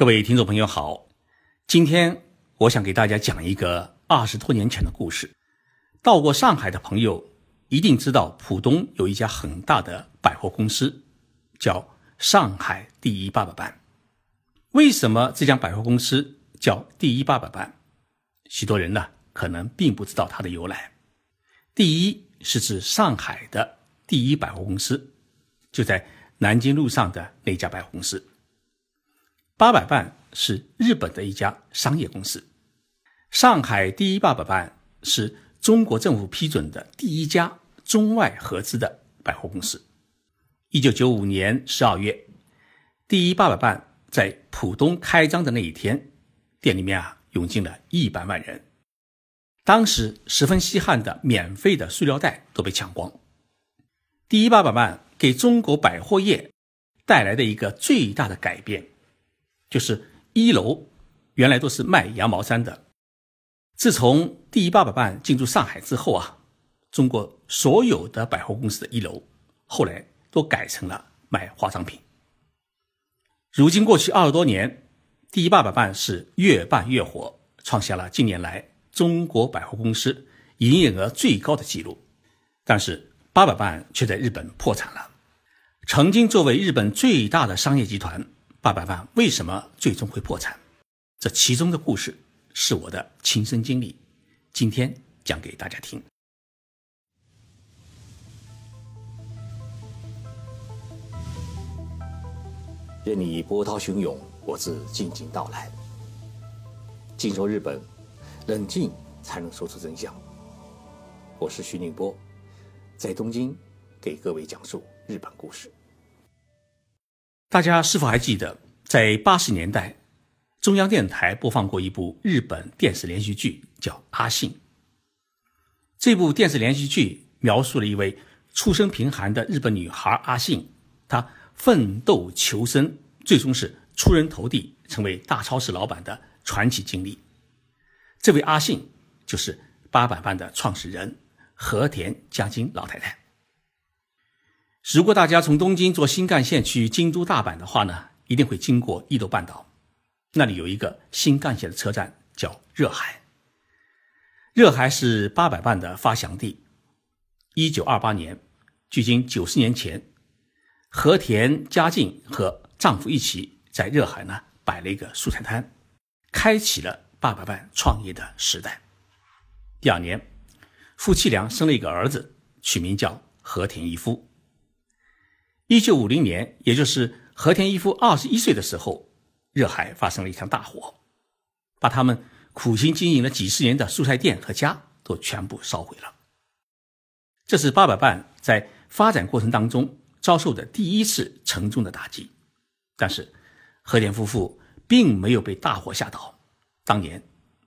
各位听众朋友好，今天我想给大家讲一个二十多年前的故事。到过上海的朋友一定知道，浦东有一家很大的百货公司，叫上海第一八佰伴。为什么这家百货公司叫第一八佰伴？许多人呢可能并不知道它的由来。第一是指上海的第一百货公司，就在南京路上的那家百货公司。八佰伴是日本的一家商业公司，上海第一八佰伴是中国政府批准的第一家中外合资的百货公司。一九九五年十二月，第一八佰伴在浦东开张的那一天，店里面啊涌进了一百万人。当时十分稀罕的免费的塑料袋都被抢光。第一八佰伴给中国百货业带来的一个最大的改变。就是一楼原来都是卖羊毛衫的，自从第一八佰伴进驻上海之后啊，中国所有的百货公司的一楼后来都改成了卖化妆品。如今过去二十多年，第一八佰伴是越办越火，创下了近年来中国百货公司营业额最高的记录。但是八佰伴却在日本破产了。曾经作为日本最大的商业集团。八百万为什么最终会破产？这其中的故事是我的亲身经历，今天讲给大家听。任你波涛汹涌，我自静静到来。静说日本，冷静才能说出真相。我是徐宁波，在东京给各位讲述日本故事。大家是否还记得，在八十年代，中央电视台播放过一部日本电视连续剧，叫《阿信》。这部电视连续剧描述了一位出身贫寒的日本女孩阿信，她奋斗求生，最终是出人头地，成为大超市老板的传奇经历。这位阿信就是八佰伴的创始人和田佳津老太太。如果大家从东京坐新干线去京都、大阪的话呢，一定会经过伊豆半岛，那里有一个新干线的车站叫热海。热海是八佰伴的发祥地。一九二八年，距今九十年前，和田家静和丈夫一起在热海呢摆了一个蔬菜摊，开启了八佰伴创业的时代。第二年，夫妻俩生了一个儿子，取名叫和田一夫。一九五零年，也就是和田一夫二十一岁的时候，热海发生了一场大火，把他们苦心经营了几十年的蔬菜店和家都全部烧毁了。这是八佰伴在发展过程当中遭受的第一次沉重的打击。但是，和田夫妇并没有被大火吓倒，当年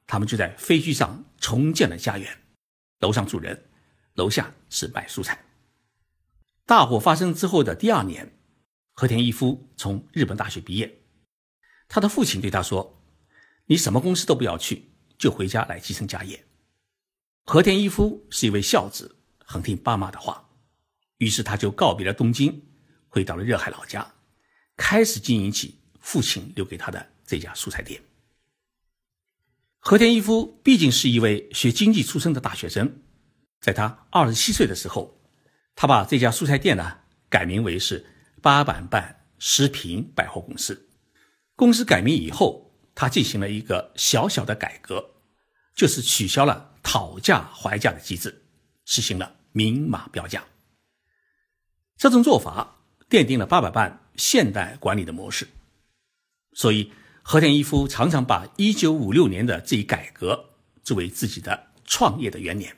他们就在废墟上重建了家园，楼上住人，楼下是卖蔬菜。大火发生之后的第二年，和田一夫从日本大学毕业。他的父亲对他说：“你什么公司都不要去，就回家来继承家业。”和田一夫是一位孝子，很听爸妈的话，于是他就告别了东京，回到了热海老家，开始经营起父亲留给他的这家蔬菜店。和田一夫毕竟是一位学经济出身的大学生，在他二十七岁的时候。他把这家蔬菜店呢改名为是八佰伴食品百货公司。公司改名以后，他进行了一个小小的改革，就是取消了讨价还价的机制，实行了明码标价。这种做法奠定了八佰伴现代管理的模式。所以，和田一夫常常把一九五六年的这一改革作为自己的创业的元年。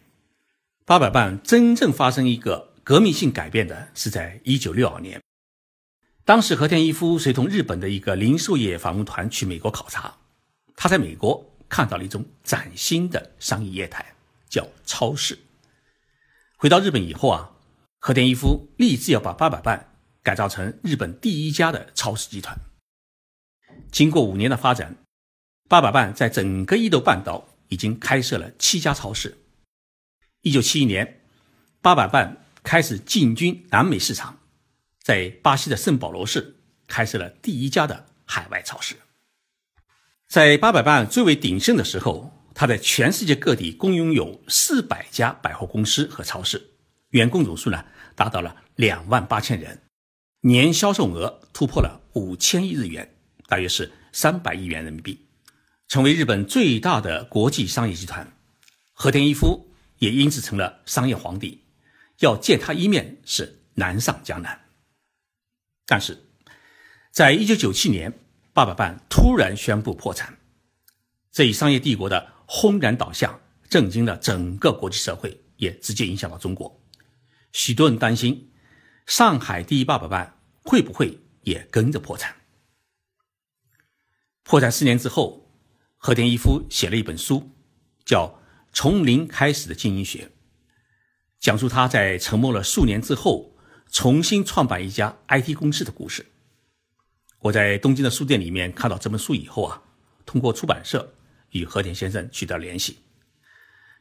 八佰伴真正发生一个。革命性改变的是在一九六二年，当时和田一夫随同日本的一个零售业访问团去美国考察，他在美国看到了一种崭新的商业业态，叫超市。回到日本以后啊，和田一夫立志要把八佰伴改造成日本第一家的超市集团。经过五年的发展，八佰伴在整个伊豆半岛已经开设了七家超市。一九七一年，八佰伴。开始进军南美市场，在巴西的圣保罗市开设了第一家的海外超市。在八佰伴最为鼎盛的时候，他在全世界各地共拥有四百家百货公司和超市，员工总数呢达到了两万八千人，年销售额突破了五千亿日元，大约是三百亿元人民币，成为日本最大的国际商业集团。和田一夫也因此成了商业皇帝，要见他一面是难上加难。但是，在一九九七年，八佰伴突然宣布破产，这一商业帝国的轰然倒下，震惊了整个国际社会，也直接影响到中国。许多人担心，上海第一八佰伴会不会也跟着破产？破产四年之后，和田一夫写了一本书，叫《从零开始的经营学》，讲述他在沉默了数年之后。重新创办一家 IT 公司的故事。我在东京的书店里面看到这本书以后啊，通过出版社与和田先生取得联系。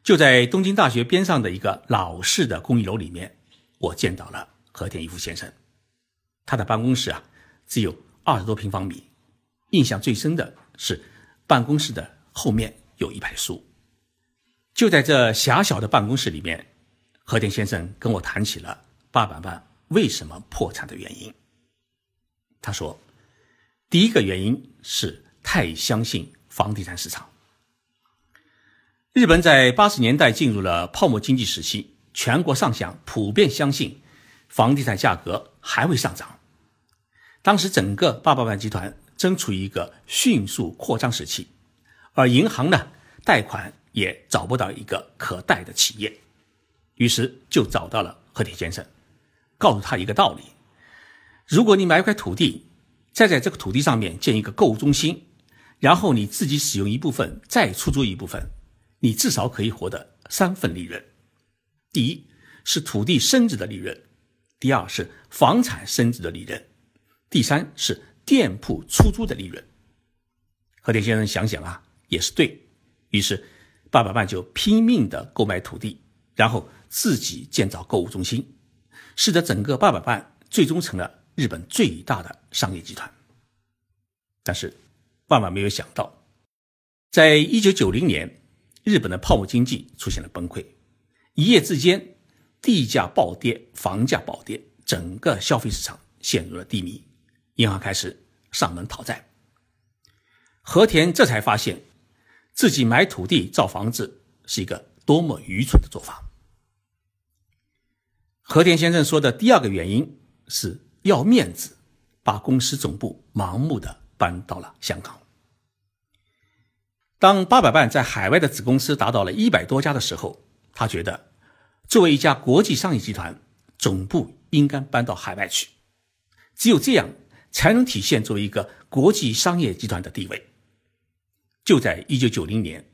就在东京大学边上的一个老式的公寓楼里面，我见到了和田一夫先生。他的办公室啊，只有二十多平方米。印象最深的是办公室的后面有一排书。就在这狭小的办公室里面，和田先生跟我谈起了八百万。为什么破产的原因？他说，第一个原因是太相信房地产市场。日本在八十年代进入了泡沫经济时期，全国上下普遍相信房地产价格还会上涨。当时整个八百万集团正处于一个迅速扩张时期，而银行呢，贷款也找不到一个可贷的企业，于是就找到了和田先生。告诉他一个道理：如果你买一块土地，再在这个土地上面建一个购物中心，然后你自己使用一部分，再出租一部分，你至少可以获得三份利润。第一是土地升值的利润，第二是房产升值的利润，第三是店铺出租的利润。和田先生想想啊，也是对，于是八百万就拼命的购买土地，然后自己建造购物中心。使得整个八百伴最终成了日本最大的商业集团。但是，万万没有想到，在一九九零年，日本的泡沫经济出现了崩溃，一夜之间，地价暴跌，房价暴跌，整个消费市场陷入了低迷，银行开始上门讨债。和田这才发现，自己买土地造房子是一个多么愚蠢的做法。和田先生说的第二个原因是要面子，把公司总部盲目的搬到了香港。当八百万在海外的子公司达到了一百多家的时候，他觉得作为一家国际商业集团，总部应该搬到海外去，只有这样才能体现作为一个国际商业集团的地位。就在一九九零年，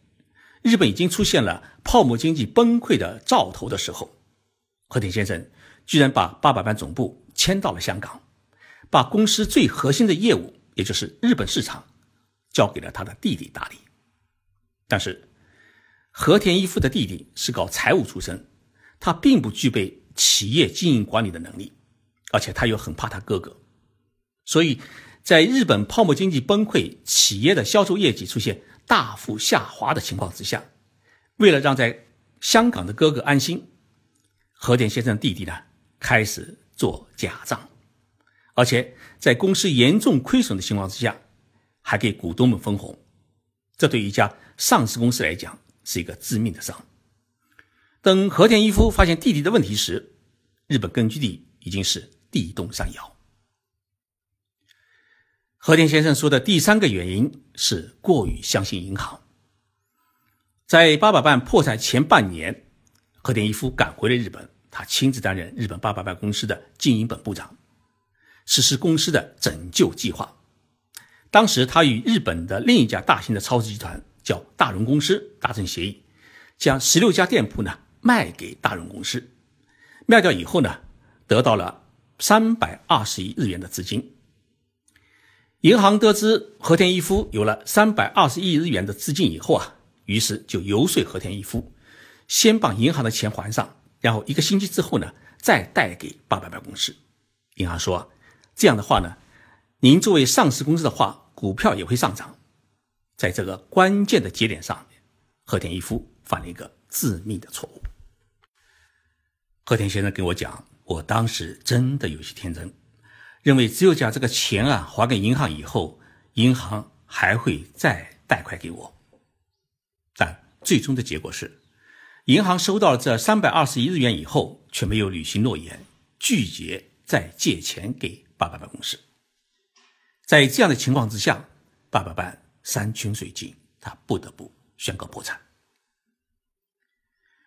日本已经出现了泡沫经济崩溃的兆头的时候。和田先生居然把八百万总部迁到了香港，把公司最核心的业务，也就是日本市场，交给了他的弟弟打理。但是，和田一夫的弟弟是搞财务出身，他并不具备企业经营管理的能力，而且他又很怕他哥哥，所以在日本泡沫经济崩溃、企业的销售业绩出现大幅下滑的情况之下，为了让在香港的哥哥安心。和田先生弟弟呢，开始做假账，而且在公司严重亏损的情况之下，还给股东们分红。这对一家上市公司来讲是一个致命的伤。等和田一夫发现弟弟的问题时，日本根据地已经是地动山摇。和田先生说的第三个原因是过于相信银行。在八百万破产前半年。和田一夫赶回了日本，他亲自担任日本八百万公司的经营本部长，实施公司的拯救计划。当时他与日本的另一家大型的超市集团叫大荣公司达成协议，将十六家店铺呢卖给大荣公司，卖掉以后呢，得到了三百二十亿日元的资金。银行得知和田一夫有了三百二十亿日元的资金以后啊，于是就游说和田一夫。先把银行的钱还上，然后一个星期之后呢，再贷给八百万公司。银行说：“这样的话呢，您作为上市公司的话，股票也会上涨。在这个关键的节点上，和田一夫犯了一个致命的错误。和田先生跟我讲，我当时真的有些天真，认为只有将这个钱啊还给银行以后，银行还会再贷款给我。但最终的结果是，银行收到了这三百二十一日元以后，却没有履行诺言，拒绝再借钱给爸爸办公室。在这样的情况之下，爸爸办山穷水尽，他不得不宣告破产。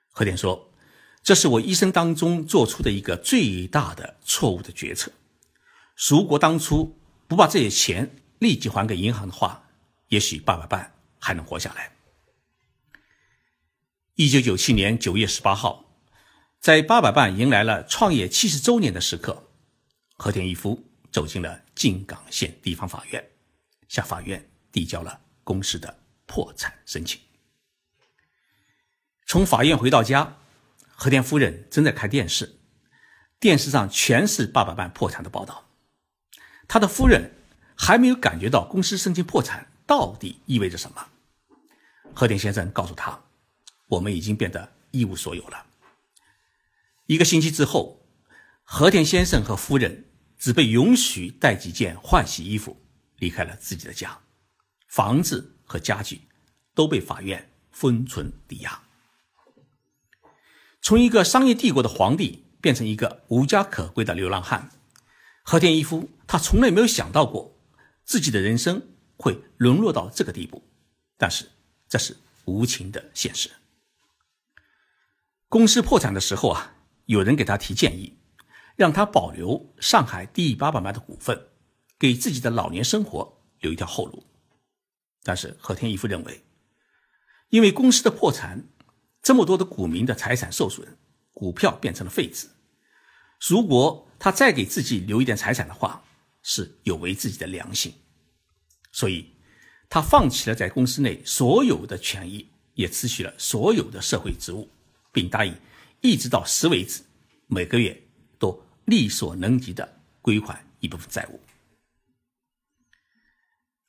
和田说。这是我一生当中做出的一个最大的错误的决策。如果当初不把这些钱立即还给银行的话，也许爸爸办还能活下来。一九九七年九月十八号，在八佰伴迎来了创业七十周年的时刻，和田一夫走进了静冈县地方法院，向法院递交了公司的破产申请。从法院回到家。和田夫人正在看电视，电视上全是八佰伴破产的报道。他的夫人还没有感觉到公司申请破产到底意味着什么。和田先生告诉他：“我们已经变得一无所有了。”一个星期之后，和田先生和夫人只被允许带几件换洗衣服离开了自己的家，房子和家具都被法院封存抵押。从一个商业帝国的皇帝变成一个无家可归的流浪汉，和田一夫他从来没有想到过自己的人生会沦落到这个地步，但是这是无情的现实。公司破产的时候啊，有人给他提建议，让他保留上海第一八百万的股份，给自己的老年生活留一条后路。但是和天一夫认为，因为公司的破产。这么多的股民的财产受损，股票变成了废纸。如果他再给自己留一点财产的话，是有违自己的良心。所以，他放弃了在公司内所有的权益，也辞去了所有的社会职务，并答应一直到死为止，每个月都力所能及的归还一部分债务。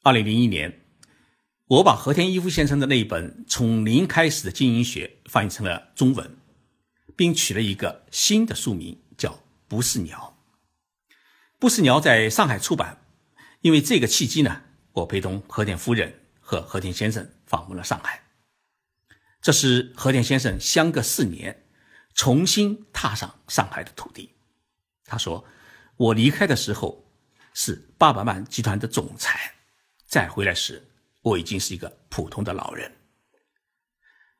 二零零一年。我把和田一夫先生的那一本《从零开始的经营学》翻译成了中文，并取了一个新的书名，叫《不是鸟》。不是鸟在上海出版，因为这个契机呢，我陪同和田夫人和和田先生访问了上海。这是和田先生相隔四年重新踏上上海的土地。他说：“我离开的时候是八百万集团的总裁，再回来时。”我已经是一个普通的老人。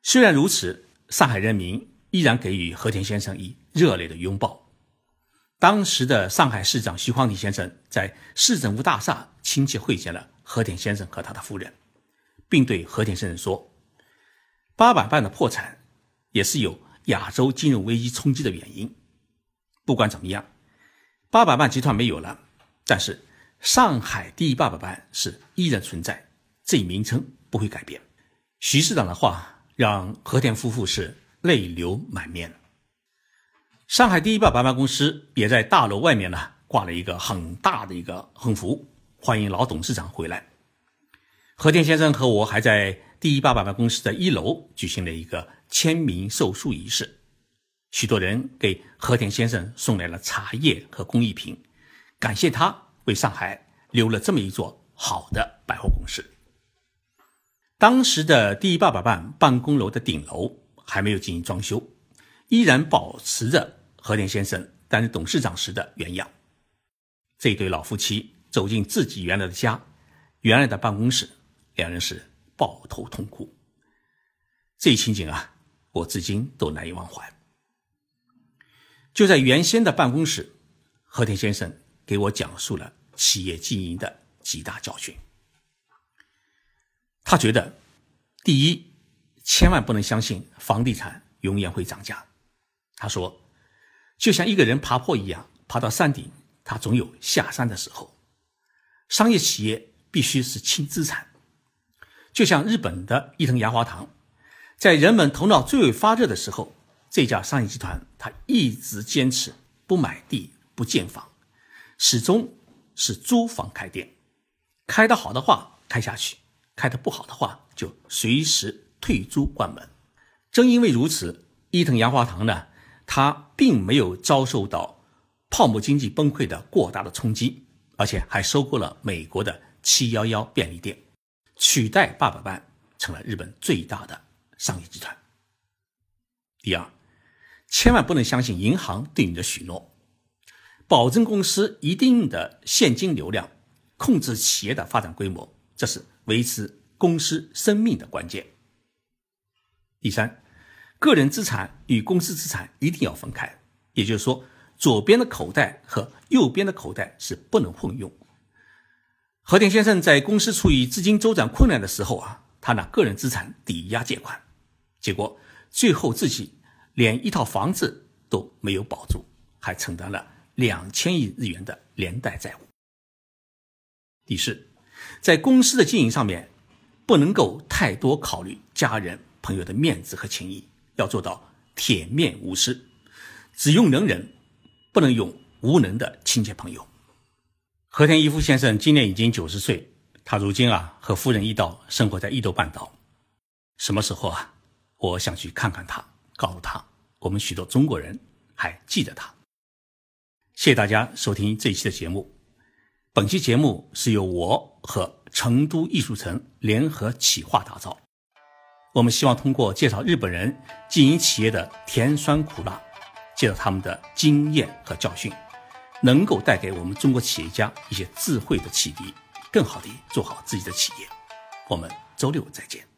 虽然如此，上海人民依然给予和田先生以热烈的拥抱。当时的上海市长徐匡迪先生在市政府大厦亲切会见了和田先生和他的夫人，并对和田先生说：“八佰伴的破产也是有亚洲金融危机冲击的原因。不管怎么样，八佰伴集团没有了，但是上海第一八佰伴是依然存在。”这一名称不会改变。徐市长的话让和田夫妇是泪流满面。上海第一八佰伴公司也在大楼外面呢挂了一个很大的一个横幅，欢迎老董事长回来。和田先生和我还在第一八佰伴公司的一楼举行了一个签名售书仪式，许多人给和田先生送来了茶叶和工艺品，感谢他为上海留了这么一座好的百货公司。当时的第一八百办办公楼的顶楼还没有进行装修，依然保持着和田先生担任董事长时的原样。这对老夫妻走进自己原来的家、原来的办公室，两人是抱头痛哭。这一情景啊，我至今都难以忘怀。就在原先的办公室，和田先生给我讲述了企业经营的几大教训。他觉得，第一，千万不能相信房地产永远会涨价。他说，就像一个人爬坡一样，爬到山顶，他总有下山的时候。商业企业必须是轻资产，就像日本的伊藤洋华堂，在人们头脑最为发热的时候，这家商业集团他一直坚持不买地、不建房，始终是租房开店，开得好的话开下去。开得不好的话，就随时退租关门。正因为如此，伊藤洋华堂呢，它并没有遭受到泡沫经济崩溃的过大的冲击，而且还收购了美国的七幺幺便利店，取代八佰伴成了日本最大的商业集团。第二，千万不能相信银行对你的许诺，保证公司一定的现金流量，控制企业的发展规模，这是维持公司生命的关键。第三。个人资产与公司资产一定要分开，也就是说，左边的口袋和右边的口袋是不能混用。和田先生在公司处于资金周转困难的时候啊，他拿个人资产抵押借款，结果最后自己连一套房子都没有保住，还承担了两千亿日元的连带债务。第四，在公司的经营上面，不能够太多考虑家人朋友的面子和情谊。要做到铁面无私，只用能人，不能用无能的亲戚朋友。和田一夫先生今年已经九十岁，他如今啊和夫人一道生活在伊豆半岛。什么时候啊，我想去看看他，告诉他我们许多中国人还记得他。谢谢大家收听这一期的节目。本期节目是由我和成都艺术城联合企划打造。我们希望通过介绍日本人经营企业的甜酸苦辣，介绍他们的经验和教训，能够带给我们中国企业家一些智慧的启迪，更好的做好自己的企业。我们周六再见。